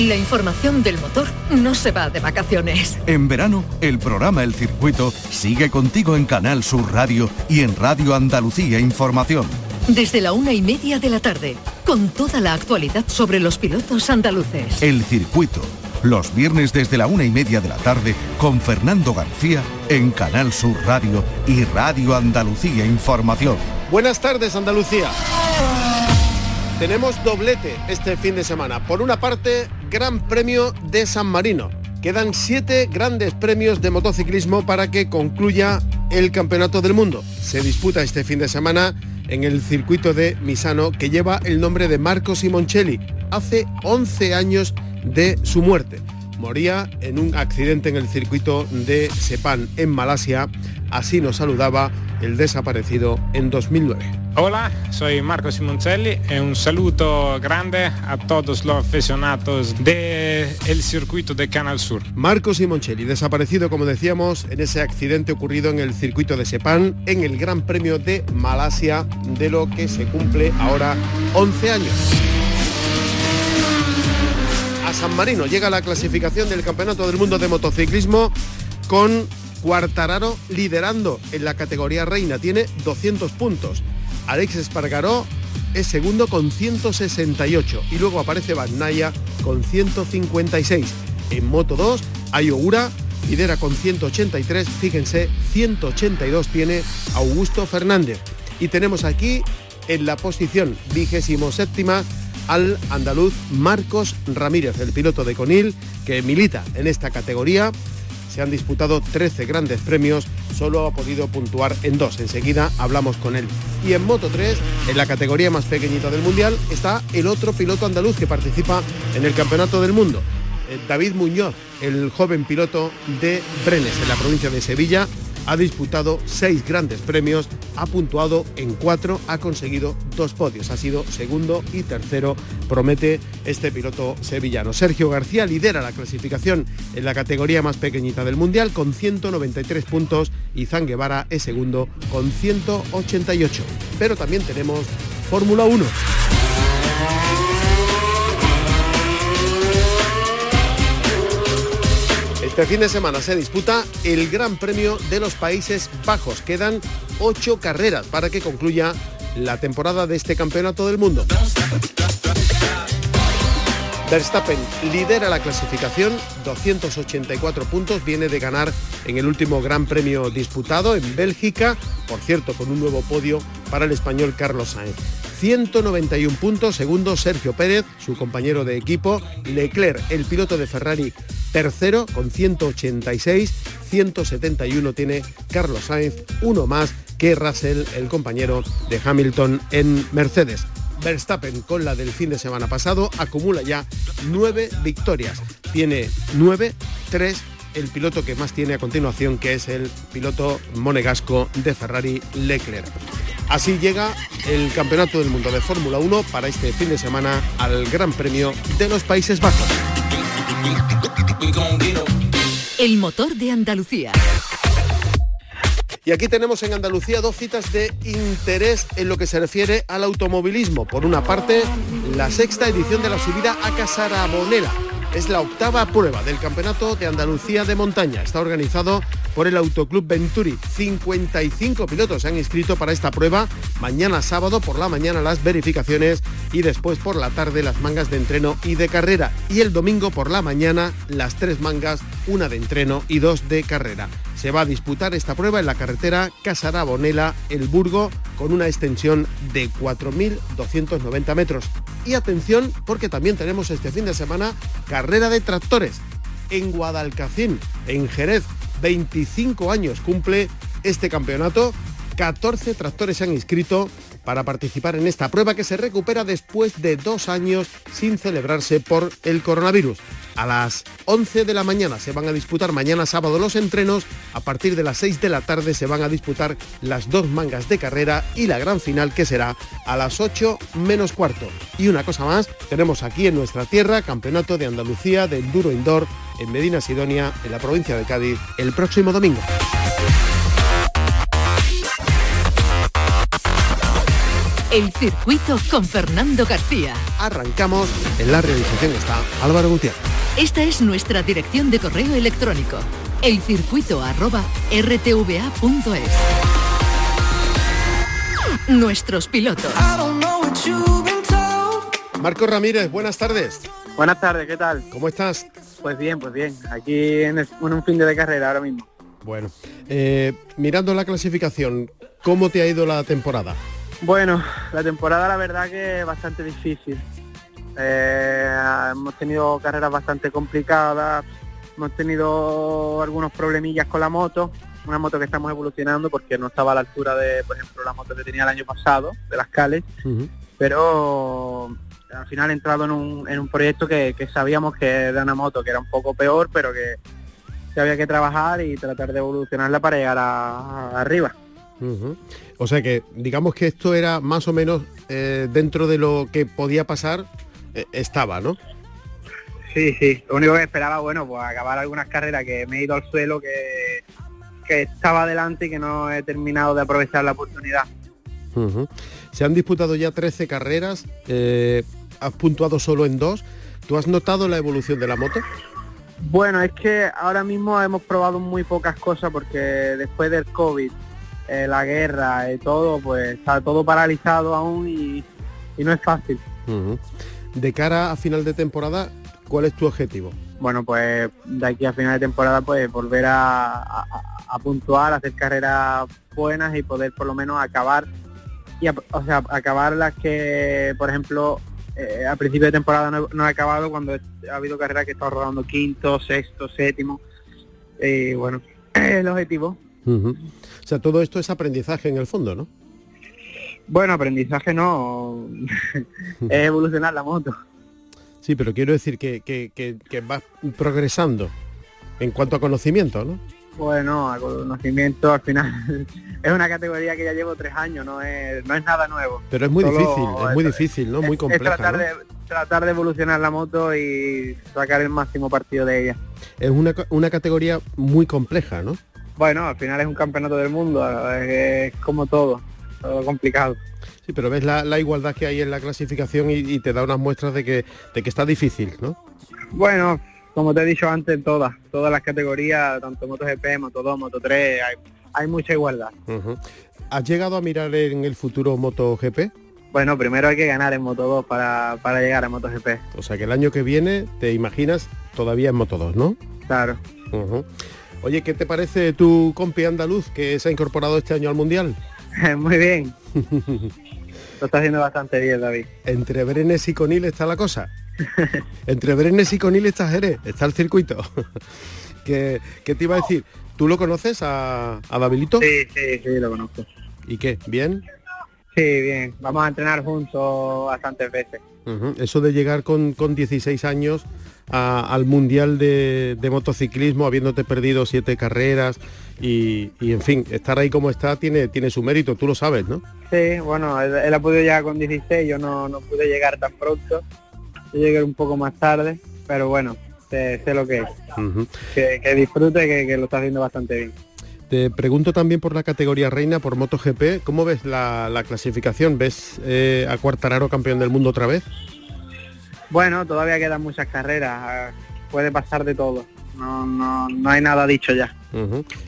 La información del motor no se va de vacaciones. En verano, el programa El Circuito sigue contigo en Canal Sur Radio y en Radio Andalucía Información. Desde la una y media de la tarde, con toda la actualidad sobre los pilotos andaluces. El Circuito, los viernes desde la una y media de la tarde, con Fernando García en Canal Sur Radio y Radio Andalucía Información. Buenas tardes, Andalucía. Tenemos doblete este fin de semana. Por una parte, Gran Premio de San Marino. Quedan siete grandes premios de motociclismo para que concluya el Campeonato del Mundo. Se disputa este fin de semana en el circuito de Misano que lleva el nombre de Marco Simoncelli. Hace 11 años de su muerte. Moría en un accidente en el circuito de Sepang en Malasia. Así nos saludaba el desaparecido en 2009. Hola, soy Marco Simoncelli y un saludo grande a todos los aficionados del circuito de Canal Sur. Marco Simoncelli, desaparecido como decíamos en ese accidente ocurrido en el circuito de Sepang en el Gran Premio de Malasia, de lo que se cumple ahora 11 años. A San Marino llega la clasificación del Campeonato del Mundo de Motociclismo con Cuartararo liderando en la categoría reina, tiene 200 puntos. Alex Espargaró es segundo con 168 y luego aparece Naya con 156. En Moto 2, Ayogura lidera con 183, fíjense, 182 tiene Augusto Fernández. Y tenemos aquí en la posición vigésimo séptima al andaluz Marcos Ramírez, el piloto de Conil, que milita en esta categoría se han disputado 13 grandes premios, solo ha podido puntuar en dos. Enseguida hablamos con él. Y en Moto 3, en la categoría más pequeñita del Mundial, está el otro piloto andaluz que participa en el Campeonato del Mundo. Eh, David Muñoz, el joven piloto de Brenes, en la provincia de Sevilla, ha disputado seis grandes premios, ha puntuado en cuatro, ha conseguido dos podios, ha sido segundo y tercero, promete este piloto sevillano. Sergio García lidera la clasificación en la categoría más pequeñita del Mundial con 193 puntos y Zan Guevara es segundo con 188. Pero también tenemos Fórmula 1. Este fin de semana se disputa el Gran Premio de los Países Bajos. Quedan ocho carreras para que concluya la temporada de este Campeonato del Mundo. Verstappen lidera la clasificación, 284 puntos, viene de ganar en el último Gran Premio disputado en Bélgica, por cierto, con un nuevo podio para el español Carlos Sainz. 191 puntos, segundo Sergio Pérez, su compañero de equipo, Leclerc, el piloto de Ferrari, tercero con 186, 171 tiene Carlos Sainz, uno más que Russell, el compañero de Hamilton en Mercedes. Verstappen con la del fin de semana pasado acumula ya nueve victorias. Tiene nueve, tres el piloto que más tiene a continuación, que es el piloto monegasco de Ferrari Leclerc. Así llega el Campeonato del Mundo de Fórmula 1 para este fin de semana al Gran Premio de los Países Bajos. El motor de Andalucía. Y aquí tenemos en Andalucía dos citas de interés en lo que se refiere al automovilismo. Por una parte, la sexta edición de la subida a Casarabonela es la octava prueba del Campeonato de Andalucía de Montaña. Está organizado por el Autoclub Venturi. 55 pilotos se han inscrito para esta prueba. Mañana sábado por la mañana las verificaciones y después por la tarde las mangas de entreno y de carrera. Y el domingo por la mañana las tres mangas, una de entreno y dos de carrera. Se va a disputar esta prueba en la carretera Casarabonela, El Burgo, con una extensión de 4.290 metros. Y atención, porque también tenemos este fin de semana carrera de tractores en Guadalcacín, en Jerez. 25 años cumple este campeonato. 14 tractores se han inscrito para participar en esta prueba que se recupera después de dos años sin celebrarse por el coronavirus. A las 11 de la mañana se van a disputar mañana sábado los entrenos, a partir de las 6 de la tarde se van a disputar las dos mangas de carrera y la gran final que será a las 8 menos cuarto. Y una cosa más, tenemos aquí en nuestra tierra Campeonato de Andalucía del Duro Indoor en Medina Sidonia, en la provincia de Cádiz, el próximo domingo. El circuito con Fernando García. Arrancamos. En la realización está Álvaro Gutiérrez. Esta es nuestra dirección de correo electrónico. elcircuito@rtva.es. Nuestros pilotos. Marco Ramírez, buenas tardes. Buenas tardes, ¿qué tal? ¿Cómo estás? Pues bien, pues bien. Aquí en, un fin de carrera ahora mismo. Bueno, eh, mirando la clasificación, ¿cómo te ha ido la temporada? Bueno, la temporada la verdad que es bastante difícil. Eh, hemos tenido carreras bastante complicadas, hemos tenido algunos problemillas con la moto, una moto que estamos evolucionando porque no estaba a la altura de, por ejemplo, la moto que tenía el año pasado, de las Cales, pero al final he entrado en un, proyecto que, sabíamos que era una moto que era un poco peor, pero que, había que trabajar y tratar de evolucionarla para llegar a, arriba. O sea que digamos que esto era más o menos eh, dentro de lo que podía pasar, estaba, ¿no? Sí, sí. Lo único que esperaba, bueno, pues acabar algunas carreras que me he ido al suelo, que, que estaba adelante y que no he terminado de aprovechar la oportunidad. Se han disputado ya 13 carreras, eh, has puntuado solo en dos. ¿Tú has notado la evolución de la moto? Bueno, es que ahora mismo hemos probado muy pocas cosas porque después del COVID eh, la guerra y todo, pues está todo paralizado aún y, no es fácil. De cara a final de temporada, ¿cuál es tu objetivo? Bueno, pues de aquí a final de temporada, pues volver a, puntuar, hacer carreras buenas y poder por lo menos acabar, y o sea, acabar las que, por ejemplo, eh, a principio de temporada no, ha acabado cuando ha habido carreras que está rodando quinto, sexto, séptimo. Y bueno, el objetivo. O sea, todo esto es aprendizaje en el fondo, ¿no? Bueno, aprendizaje no, es evolucionar la moto. Sí, pero quiero decir que, que, que, vas progresando en cuanto a conocimiento, ¿no? Bueno, a conocimiento al final es una categoría que ya llevo tres años, no es, no es nada nuevo. Pero es muy difícil, es muy difícil, ¿no? muy compleja. tratar, de, tratar de evolucionar la moto y sacar el máximo partido de ella. Es una, una categoría muy compleja, ¿no? Bueno, al final es un campeonato del mundo, es como todo, todo complicado. Sí, pero ves la, igualdad que hay en la clasificación y, te da unas muestras de que, de que está difícil, ¿no? Bueno, como te he dicho antes, todas, todas las categorías, tanto MotoGP, Moto2, Moto3, hay, hay mucha igualdad. ¿Has llegado a mirar en el futuro MotoGP? Bueno, primero hay que ganar en Moto2 para, para llegar a MotoGP. O sea que el año que viene te imaginas todavía en Moto2, ¿no? Claro. Oye, ¿qué te parece tu compi andaluz que se ha incorporado este año al Mundial? Muy bien. Lo está haciendo bastante bien, David. Entre Brenes y Conil está la cosa. Entre Brenes y Conil está Jerez, está el circuito. ¿Qué, te iba a decir? ¿Tú lo conoces a, a Davilito? Sí, sí, sí, lo conozco. ¿Y qué? ¿Bien? Sí, bien. Vamos a entrenar juntos bastantes veces. Eso de llegar con, con 16 años al Mundial de, Motociclismo, habiéndote perdido siete carreras y, en fin, estar ahí como está tiene, tiene su mérito, tú lo sabes, ¿no? Sí, bueno, él, ha podido llegar con 16, yo no, no pude llegar tan pronto, yo llegué un poco más tarde, pero bueno, sé, lo que es. que, disfrute, que, que lo está haciendo bastante bien. Te pregunto también por la categoría reina, por MotoGP, ¿cómo ves la, clasificación? ¿Ves eh, a Cuartararo campeón del mundo otra vez? Bueno, todavía quedan muchas carreras, puede pasar de todo, no, no, no hay nada dicho ya.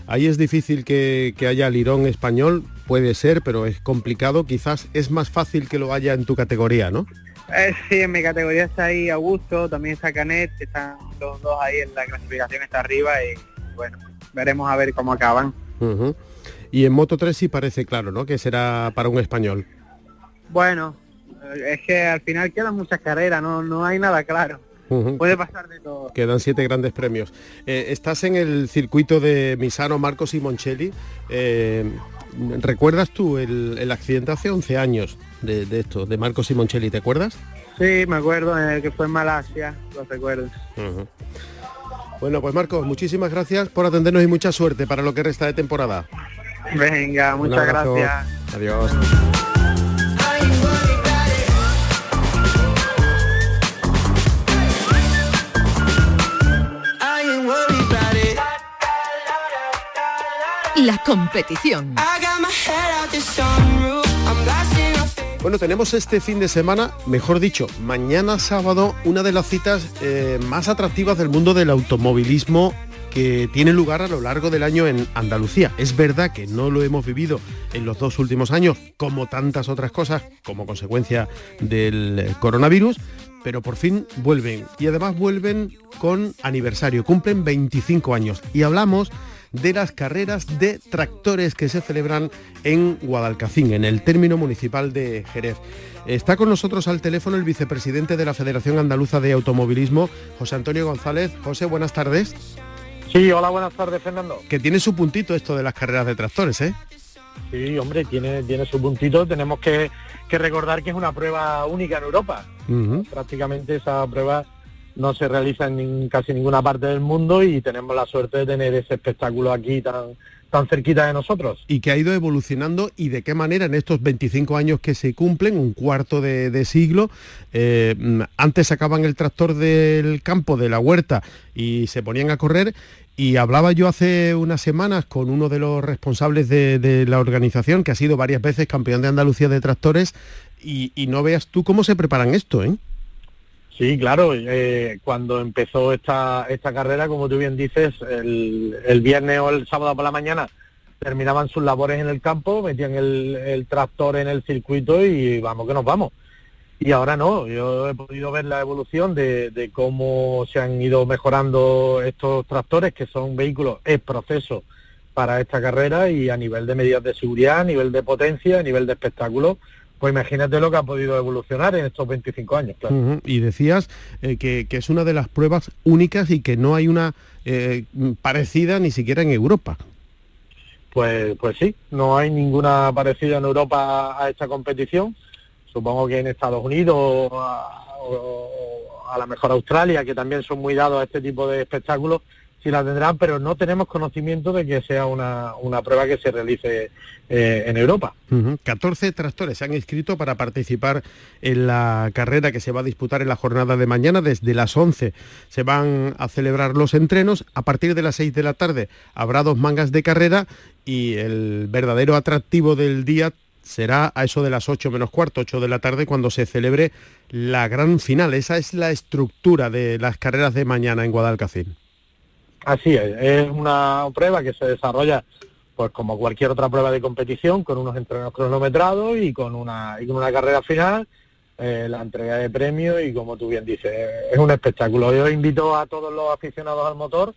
Ahí es difícil que, haya lirón español, puede ser, pero es complicado, quizás es más fácil que lo haya en tu categoría, ¿no? Eh, sí, en mi categoría está ahí Augusto, también está Canet, están los dos ahí en la clasificación, está arriba y bueno, veremos a ver cómo acaban. Y en Moto 3 sí parece claro, ¿no? Que será para un español. Bueno, es que al final quedan muchas carreras, no, no hay nada claro. Puede pasar de todo. Quedan siete grandes premios. Eh, estás en el circuito de Misano, Marcos y Moncelli. Eh, ¿Recuerdas tú el, accidente hace 11 años de, esto, de Marcos y Moncelli? ¿Te acuerdas? Sí, me acuerdo, en el que fue en Malasia, lo recuerdo. Bueno, pues Marcos, muchísimas gracias por atendernos y mucha suerte para lo que resta de temporada. Venga, muchas gracias. Adiós. La competición. Bueno, tenemos este fin de semana, mejor dicho, mañana sábado, una de las citas eh, más atractivas del mundo del automovilismo que tiene lugar a lo largo del año en Andalucía. Es verdad que no lo hemos vivido en los dos últimos años, como tantas otras cosas, como consecuencia del coronavirus, pero por fin vuelven. Y además vuelven con aniversario, cumplen 25 años. Y hablamos de las carreras de tractores que se celebran en Guadalcacín, en el término municipal de Jerez. Está con nosotros al teléfono el vicepresidente de la Federación Andaluza de Automovilismo, José Antonio González. José, buenas tardes. Sí, hola, buenas tardes, Fernando. Que tiene su puntito esto de las carreras de tractores, ¿eh? Sí, hombre, tiene, tiene su puntito. Tenemos que, recordar que es una prueba única en Europa. Prácticamente esa prueba no se realiza en casi ninguna parte del mundo y tenemos la suerte de tener ese espectáculo aquí tan, tan cerquita de nosotros. Y que ha ido evolucionando y de qué manera en estos 25 años que se cumplen, un cuarto de, siglo, eh, antes sacaban el tractor del campo, de la huerta, y se ponían a correr. Y hablaba yo hace unas semanas con uno de los responsables de, la organización, que ha sido varias veces campeón de Andalucía de tractores, y, y no veas tú cómo se preparan esto, ¿eh? Sí, claro. Eh, cuando empezó esta, esta carrera, como tú bien dices, el, viernes o el sábado por la mañana terminaban sus labores en el campo, metían el, tractor en el circuito y vamos que nos vamos. Y ahora no, yo he podido ver la evolución de, cómo se han ido mejorando estos tractores, que son vehículos es proceso para esta carrera y a nivel de medidas de seguridad, a nivel de potencia, a nivel de espectáculo, pues imagínate lo que ha podido evolucionar en estos 25 años. Y decías eh, que, es una de las pruebas únicas y que no hay una eh, parecida ni siquiera en Europa. Pues, pues sí, no hay ninguna parecida en Europa a esta competición. Supongo que en Estados Unidos o a, a la mejor Australia, que también son muy dados a este tipo de espectáculos, sí la tendrán, pero no tenemos conocimiento de que sea una, prueba que se realice eh, en Europa. 14 tractores se han inscrito para participar en la carrera que se va a disputar en la jornada de mañana. Desde las 11 se van a celebrar los entrenos. A partir de las 6 de la tarde habrá dos mangas de carrera y el verdadero atractivo del día será a eso de las 8 menos cuarto, 8 de la tarde, cuando se celebre la gran final. Esa es la estructura de las carreras de mañana en Guadalcacín. Así es, es una prueba que se desarrolla pues como cualquier otra prueba de competición, con unos entrenos cronometrados y con una, y con una carrera final, eh, la entrega de premios y como tú bien dices, es un espectáculo. Yo invito a todos los aficionados al motor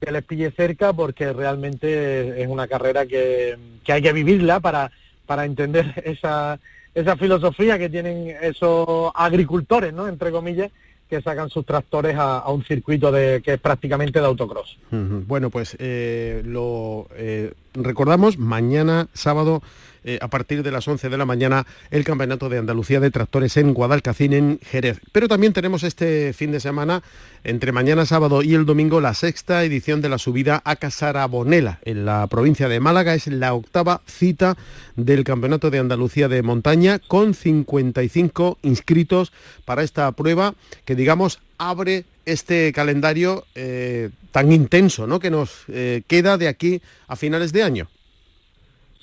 que les pille cerca porque realmente es una carrera que, que hay que vivirla para, para entender esa, esa filosofía que tienen esos agricultores, ¿no? Entre comillas, que sacan sus tractores a, un circuito de, que es prácticamente de autocross. Bueno, pues eh, lo eh, recordamos, mañana sábado eh, a partir de las 11 de la mañana el Campeonato de Andalucía de Tractores en Guadalcacín, en Jerez. Pero también tenemos este fin de semana, entre mañana sábado y el domingo, la sexta edición de la subida a Casarabonela, en la provincia de Málaga. Es la octava cita del Campeonato de Andalucía de Montaña, con 55 inscritos para esta prueba, que digamos abre este calendario eh, tan intenso ¿no? que nos eh, queda de aquí a finales de año.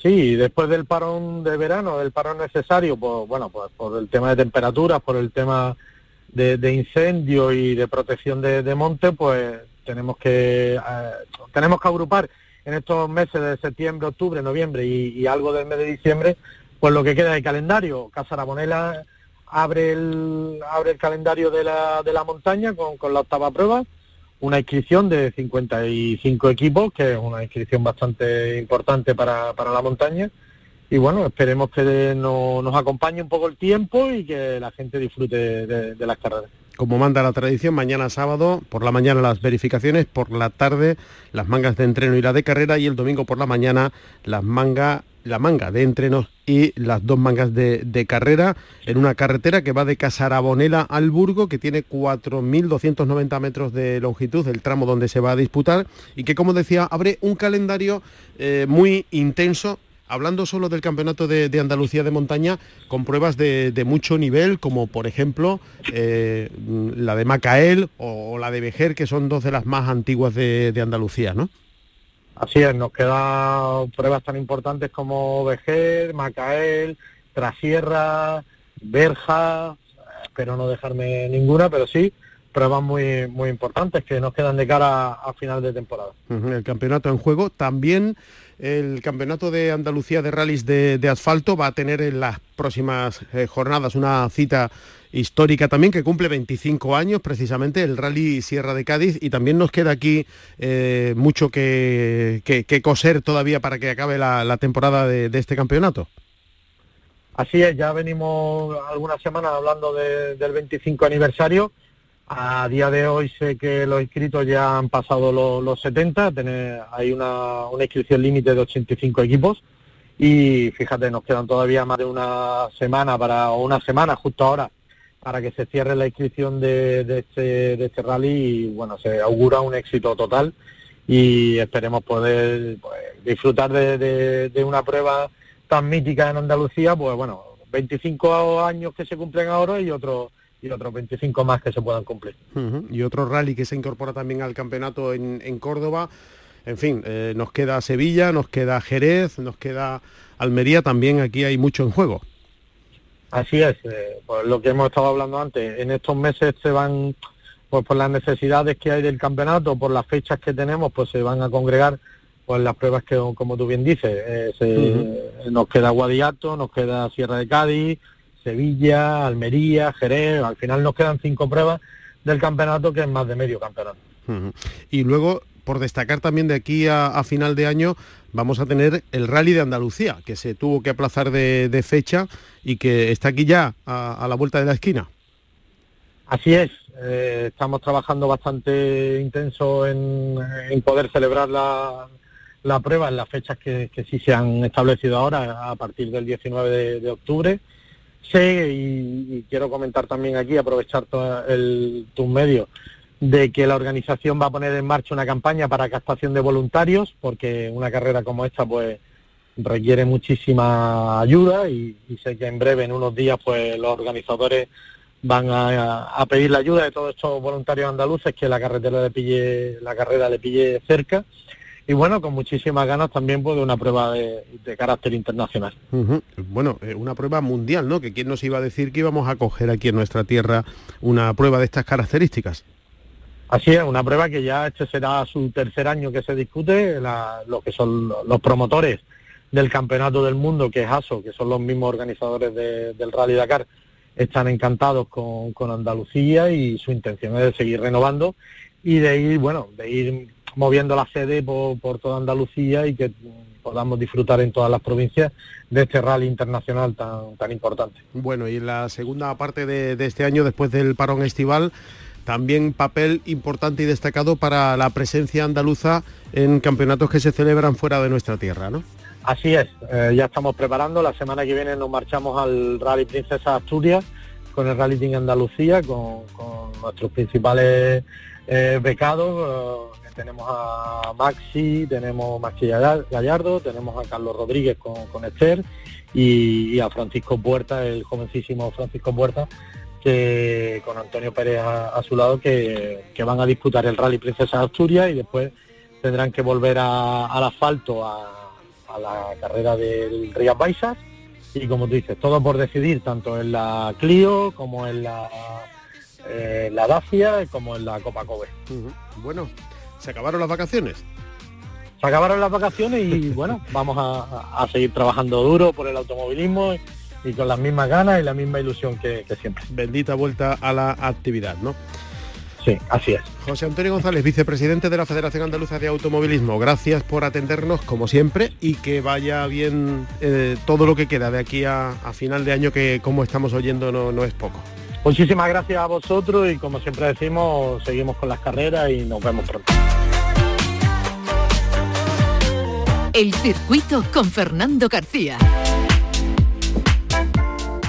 Sí, después del parón de verano, del parón necesario, pues bueno, pues por el tema de temperaturas, por el tema de, incendio y de protección de, monte, pues tenemos que eh, tenemos que agrupar en estos meses de septiembre, octubre, noviembre y, algo del mes de diciembre, pues lo que queda de calendario. Casa Ramonela abre el abre el calendario de la, de la montaña con, con la octava prueba una inscripción de 55 equipos, que es una inscripción bastante importante para, para la montaña. Y bueno, esperemos que nos acompañe un poco el tiempo y que la gente disfrute de, las carreras. Como manda la tradición, mañana sábado, por la mañana las verificaciones, por la tarde las mangas de entreno y la de carrera y el domingo por la mañana las mangas la manga de entrenos y las dos mangas de, carrera en una carretera que va de Casarabonela al Burgo, que tiene 4.290 metros de longitud, el tramo donde se va a disputar, y que, como decía, abre un calendario eh, muy intenso, hablando solo del Campeonato de, Andalucía de Montaña, con pruebas de, mucho nivel, como por ejemplo eh, la de Macael o, la de Vejer, que son dos de las más antiguas de Andalucía, ¿no? Así es, nos quedan pruebas tan importantes como Vejer, Macael, Trasierra, Berja, espero no dejarme ninguna, pero sí, pruebas muy, muy importantes que nos quedan de cara a final de temporada. El campeonato en juego también el Campeonato de Andalucía de Rallys de, Asfalto va a tener en las próximas eh, jornadas una cita histórica también que cumple 25 años precisamente el Rally Sierra de Cádiz y también nos queda aquí eh, mucho que, coser todavía para que acabe la, temporada de, este campeonato. Así es, ya venimos algunas semanas hablando del 25 aniversario a día de hoy sé que los inscritos ya han pasado los, 70, hay una, inscripción límite de 85 equipos y fíjate, nos quedan todavía más de una semana para, o una semana justo ahora para que se cierre la inscripción de, este, este, rally y bueno, se augura un éxito total y esperemos poder pues, disfrutar de, de una prueba tan mítica en Andalucía, pues bueno, 25 años que se cumplen ahora y otros y otros 25 más que se puedan cumplir. Y otro rally que se incorpora también al campeonato en, Córdoba. En fin, eh, nos queda Sevilla, nos queda Jerez, nos queda Almería, también aquí hay mucho en juego. Así es, eh, pues lo que hemos estado hablando antes, en estos meses se van, pues por las necesidades que hay del campeonato, por las fechas que tenemos, pues se van a congregar pues las pruebas que, como tú bien dices, eh, nos queda Guadiato, nos queda Sierra de Cádiz, Sevilla, Almería, Jerez, al final nos quedan cinco pruebas del campeonato que es más de medio campeonato. Y luego, por destacar también de aquí a, final de año, vamos a tener el Rally de Andalucía, que se tuvo que aplazar de, fecha y que está aquí ya a, la vuelta de la esquina. Así es, eh, estamos trabajando bastante intenso en, poder celebrar la, prueba en las fechas que, sí se han establecido ahora, a partir del 19 de octubre sé y, quiero comentar también aquí, aprovechar tus medios, de que la organización va a poner en marcha una campaña para captación de voluntarios, porque una carrera como esta pues requiere muchísima ayuda y, sé que en breve, en unos días, pues los organizadores van a, pedir la ayuda de todos estos voluntarios andaluces que la carretera le pille, la carrera le pille cerca y bueno, con muchísimas ganas también pues, de una prueba de, carácter internacional. Bueno, eh, una prueba mundial, ¿no? Que quién nos iba a decir que íbamos a coger aquí en nuestra tierra una prueba de estas características. Así es, una prueba que ya este será su tercer año que se discute, lo que son los promotores del Campeonato del Mundo, que es ASO, que son los mismos organizadores del Rally Dakar, están encantados con, con Andalucía y su intención es de seguir renovando y de ir, bueno, de ir moviendo la sede por, toda Andalucía y que podamos disfrutar en todas las provincias de este rally internacional tan, tan importante. Bueno, y en la segunda parte de, este año, después del parón estival, también papel importante y destacado para la presencia andaluza en campeonatos que se celebran fuera de nuestra tierra, ¿no? Así es, eh, ya estamos preparando, la semana que viene nos marchamos al Rally Princesa Asturias con el Rally Team Andalucía, con, nuestros principales eh, becados, tenemos a Maxi, tenemos Maxi Gallardo, tenemos a Carlos Rodríguez con, Esther y, a Francisco Puerta, el jovencísimo Francisco Puerta, que con Antonio Pérez a, su lado, que, van a disputar el Rally Princesa Asturias y después tendrán que volver al asfalto a, la carrera del Rías Baixas y como tú dices, todo por decidir, tanto en la Clio como en la, eh, la Dacia como en la Copa Kobe. Bueno, ¿Se acabaron las vacaciones? Se acabaron las vacaciones y bueno, vamos a, seguir trabajando duro por el automovilismo y con las mismas ganas y la misma ilusión que, siempre. Bendita vuelta a la actividad, ¿no? Sí, así es. José Antonio González, vicepresidente de la Federación Andaluza de Automovilismo, gracias por atendernos como siempre y que vaya bien eh, todo lo que queda de aquí a, final de año que como estamos oyendo no, no es poco. Muchísimas gracias a vosotros y como siempre decimos, seguimos con las carreras y nos vemos pronto. El circuito con Fernando García.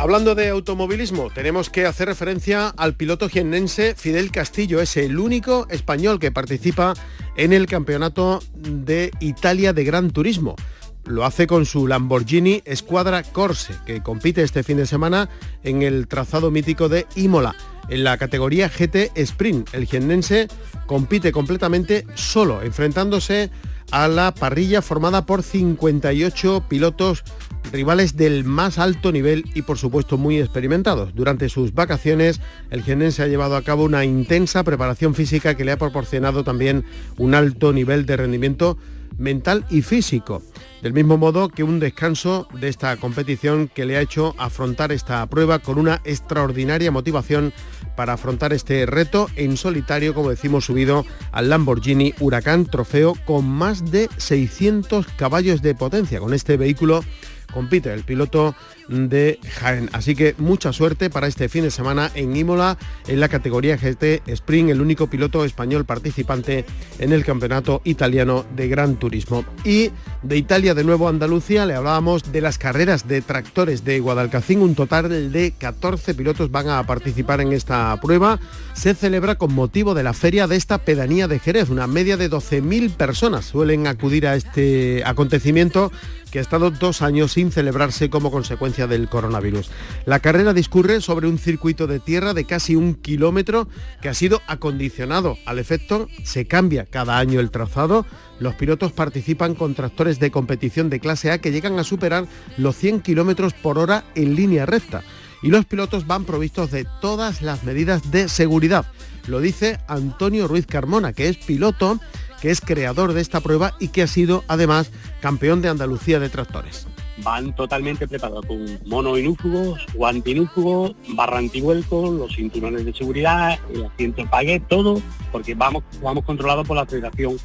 Hablando de automovilismo, tenemos que hacer referencia al piloto jiennense Fidel Castillo. Es el único español que participa en el Campeonato de Italia de Gran Turismo. Lo hace con su Lamborghini Squadra Corse, que compite este fin de semana en el trazado mítico de Imola. En la categoría GT Sprint, el jiennense compite completamente solo, enfrentándose a la parrilla formada por 58 pilotos rivales del más alto nivel y por supuesto muy experimentados. Durante sus vacaciones, el se ha llevado a cabo una intensa preparación física que le ha proporcionado también un alto nivel de rendimiento mental y físico. Del mismo modo que un descanso de esta competición que le ha hecho afrontar esta prueba con una extraordinaria motivación para afrontar este reto en solitario, como decimos, subido al Lamborghini Huracán Trofeo con más de 600 caballos de potencia. Con este vehículo compite el piloto de Jaén. Así que mucha suerte para este fin de semana en Imola en la categoría GT Sprint, el único piloto español participante en el campeonato italiano de Gran Turismo. Y de Italia de nuevo Andalucía le hablábamos de las carreras de tractores de Guadalcacín. Un total de 14 pilotos van a participar en esta prueba. Se celebra con motivo de la feria de esta pedanía de Jerez. Una media de 12.000 personas suelen acudir a este acontecimiento que ha estado dos años sin celebrarse como consecuencia del coronavirus. La carrera discurre sobre un circuito de tierra de casi un kilómetro que ha sido acondicionado al efecto, se cambia cada año el trazado, los pilotos participan con tractores de competición de clase A que llegan a superar los 100 kilómetros por hora en línea recta y los pilotos van provistos de todas las medidas de seguridad. Lo dice Antonio Ruiz Carmona, que es piloto que es creador de esta prueba y que ha sido además campeón de Andalucía de tractores. Van totalmente preparados con mono inúfugos, guante inúfugo, barra antivuelco, los cinturones de seguridad, el asiento pagué, todo, porque vamos, vamos controlados por la Federación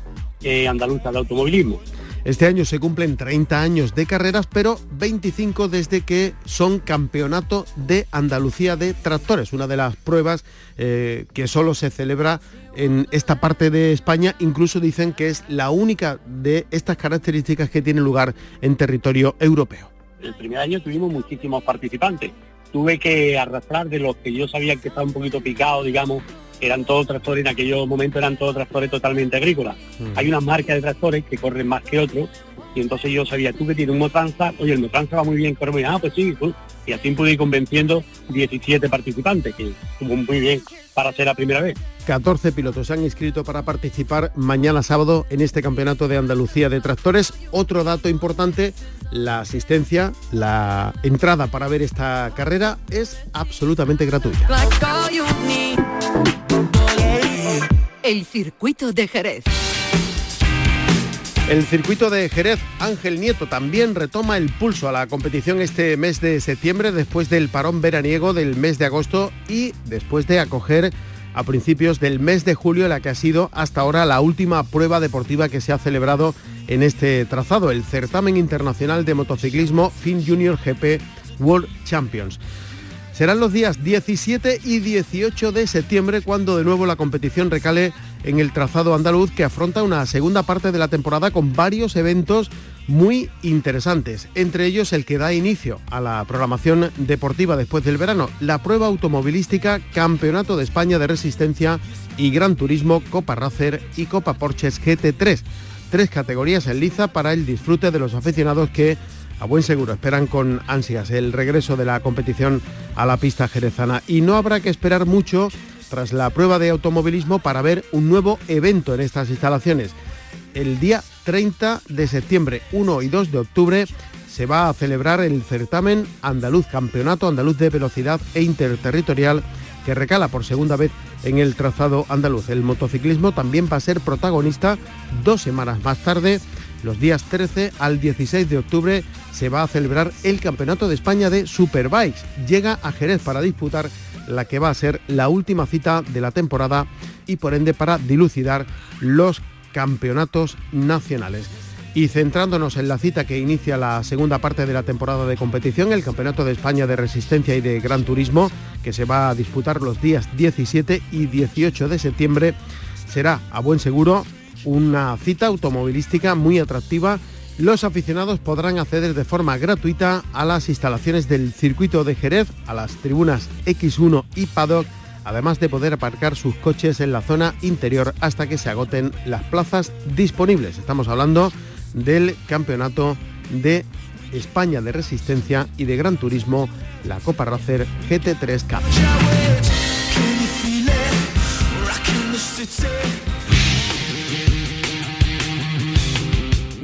eh, Andaluza de Automovilismo. Este año se cumplen 30 años de carreras, pero 25 desde que son campeonato de Andalucía de tractores, una de las pruebas eh, que solo se celebra en esta parte de España. Incluso dicen que es la única de estas características que tiene lugar en territorio europeo. El primer año tuvimos muchísimos participantes. Tuve que arrastrar de los que yo sabía que estaban un poquito picados, digamos, eran todos tractores, en aquellos momentos eran todos tractores totalmente agrícolas. Mm. Hay unas marcas de tractores que corren más que otros, y entonces yo sabía, tú que tienes un Motranza, oye, el Motranza va muy bien, corre muy bien, ah, pues sí, pues, y así pude ir convenciendo 17 participantes, que estuvo muy bien para ser la primera vez. 14 pilotos se han inscrito para participar mañana sábado en este campeonato de Andalucía de tractores. Otro dato importante, la asistencia, la entrada para ver esta carrera es absolutamente gratuita. El circuito de Jerez. El circuito de Jerez Ángel Nieto también retoma el pulso a la competición este mes de septiembre después del parón veraniego del mes de agosto y después de acoger a principios del mes de julio la que ha sido hasta ahora la última prueba deportiva que se ha celebrado en este trazado, el certamen internacional de motociclismo Fin Junior GP World Champions. Serán los días 17 y 18 de septiembre cuando de nuevo la competición recale en el trazado andaluz que afronta una segunda parte de la temporada con varios eventos muy interesantes, entre ellos el que da inicio a la programación deportiva después del verano, la prueba automovilística Campeonato de España de Resistencia y Gran Turismo Copa Racer y Copa Porches GT3, tres categorías en liza para el disfrute de los aficionados que a buen seguro esperan con ansias el regreso de la competición a la pista jerezana y no habrá que esperar mucho tras la prueba de automovilismo para ver un nuevo evento en estas instalaciones. El día 30 de septiembre, 1 y 2 de octubre se va a celebrar el certamen andaluz, Campeonato Andaluz de Velocidad e Interterritorial, que recala por segunda vez en el trazado andaluz. El motociclismo también va a ser protagonista dos semanas más tarde los días 13 al 16 de octubre se va a celebrar el Campeonato de España de Superbikes. Llega a Jerez para disputar la que va a ser la última cita de la temporada y por ende para dilucidar los campeonatos nacionales. Y centrándonos en la cita que inicia la segunda parte de la temporada de competición, el Campeonato de España de Resistencia y de Gran Turismo, que se va a disputar los días 17 y 18 de septiembre, será a buen seguro una cita automovilística muy atractiva. Los aficionados podrán acceder de forma gratuita a las instalaciones del circuito de Jerez, a las tribunas X1 y Paddock, además de poder aparcar sus coches en la zona interior hasta que se agoten las plazas disponibles. Estamos hablando del campeonato de España de Resistencia y de Gran Turismo, la Copa Racer GT3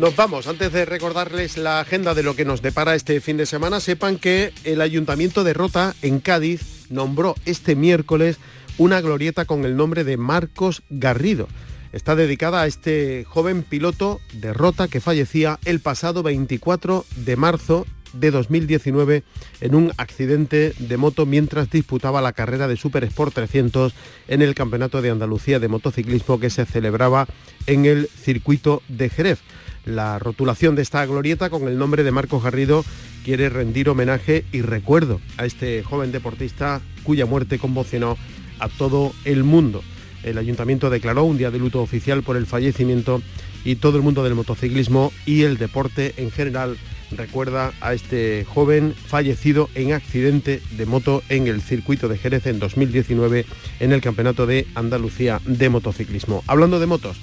Nos vamos. Antes de recordarles la agenda de lo que nos depara este fin de semana, sepan que el Ayuntamiento de Rota, en Cádiz, nombró este miércoles una glorieta con el nombre de Marcos Garrido. Está dedicada a este joven piloto de Rota que fallecía el pasado 24 de marzo de 2019 en un accidente de moto mientras disputaba la carrera de Super Sport 300 en el Campeonato de Andalucía de Motociclismo que se celebraba en el circuito de Jerez. La rotulación de esta glorieta con el nombre de Marcos Garrido quiere rendir homenaje y recuerdo a este joven deportista cuya muerte conmocionó a todo el mundo. El ayuntamiento declaró un día de luto oficial por el fallecimiento y todo el mundo del motociclismo y el deporte en general recuerda a este joven fallecido en accidente de moto en el circuito de Jerez en 2019 en el Campeonato de Andalucía de Motociclismo. Hablando de motos,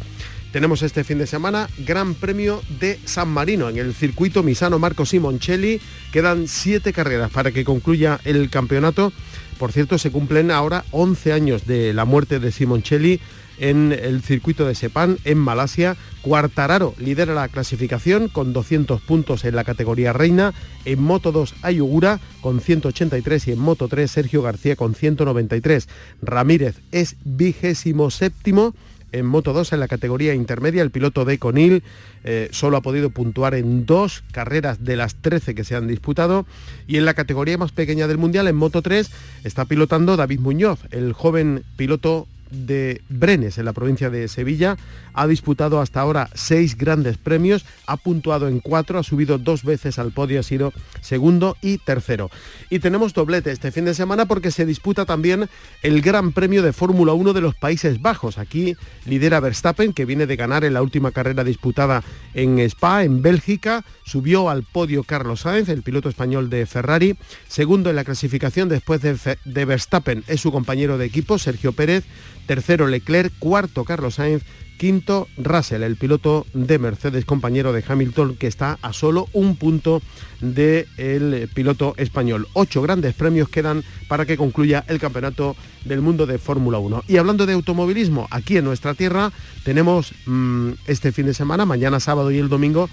tenemos este fin de semana Gran Premio de San Marino en el circuito Misano Marco Simoncelli. Quedan siete carreras para que concluya el campeonato. Por cierto, se cumplen ahora 11 años de la muerte de Simoncelli en el circuito de Sepán, en Malasia. Cuartararo lidera la clasificación con 200 puntos en la categoría reina. En Moto 2 Ayugura con 183 y en Moto 3 Sergio García con 193. Ramírez es vigésimo séptimo en Moto 2 en la categoría intermedia. El piloto de Conil eh, solo ha podido puntuar en dos carreras de las 13 que se han disputado. Y en la categoría más pequeña del Mundial, en Moto 3, está pilotando David Muñoz, el joven piloto de Brenes, en la provincia de Sevilla. Ha disputado hasta ahora seis grandes premios, ha puntuado en cuatro, ha subido dos veces al podio, ha sido segundo y tercero. Y tenemos doblete este fin de semana porque se disputa también el Gran Premio de Fórmula 1 de los Países Bajos. Aquí lidera Verstappen, que viene de ganar en la última carrera disputada en Spa, en Bélgica. Subió al podio Carlos Sainz, el piloto español de Ferrari. Segundo en la clasificación después de, de Verstappen es su compañero de equipo, Sergio Pérez tercero Leclerc, cuarto Carlos Sainz, quinto Russell, el piloto de Mercedes, compañero de Hamilton, que está a solo un punto del piloto español. Ocho grandes premios quedan para que concluya el campeonato del mundo de Fórmula 1. Y hablando de automovilismo, aquí en nuestra tierra tenemos mm, este fin de semana, mañana sábado y el domingo,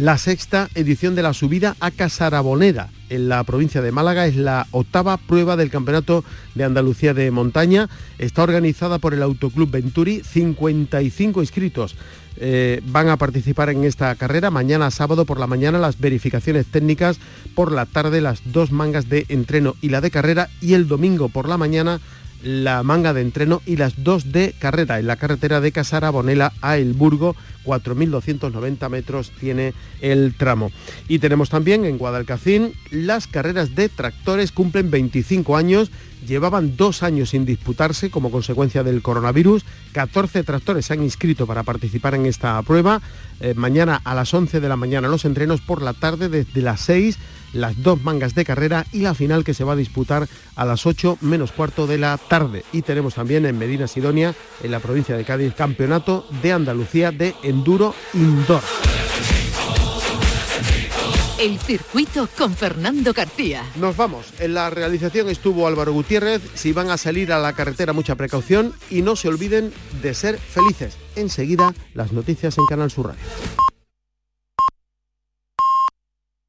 la sexta edición de la subida a Casarabonera en la provincia de Málaga. Es la octava prueba del Campeonato de Andalucía de Montaña. Está organizada por el Autoclub Venturi. 55 inscritos eh, van a participar en esta carrera. Mañana sábado por la mañana las verificaciones técnicas, por la tarde las dos mangas de entreno y la de carrera y el domingo por la mañana la manga de entreno y las dos de carrera. En la carretera de Casara Bonela a El Burgo, 4.290 metros tiene el tramo. Y tenemos también en Guadalcacín las carreras de tractores, cumplen 25 años, llevaban dos años sin disputarse como consecuencia del coronavirus, 14 tractores se han inscrito para participar en esta prueba, eh, mañana a las 11 de la mañana los entrenos, por la tarde desde las 6 las dos mangas de carrera y la final que se va a disputar a las 8 menos cuarto de la tarde. Y tenemos también en Medina Sidonia, en la provincia de Cádiz, campeonato de Andalucía de enduro indoor. El circuito con Fernando García. Nos vamos. En la realización estuvo Álvaro Gutiérrez. Si van a salir a la carretera, mucha precaución y no se olviden de ser felices. Enseguida, las noticias en Canal Sur Radio.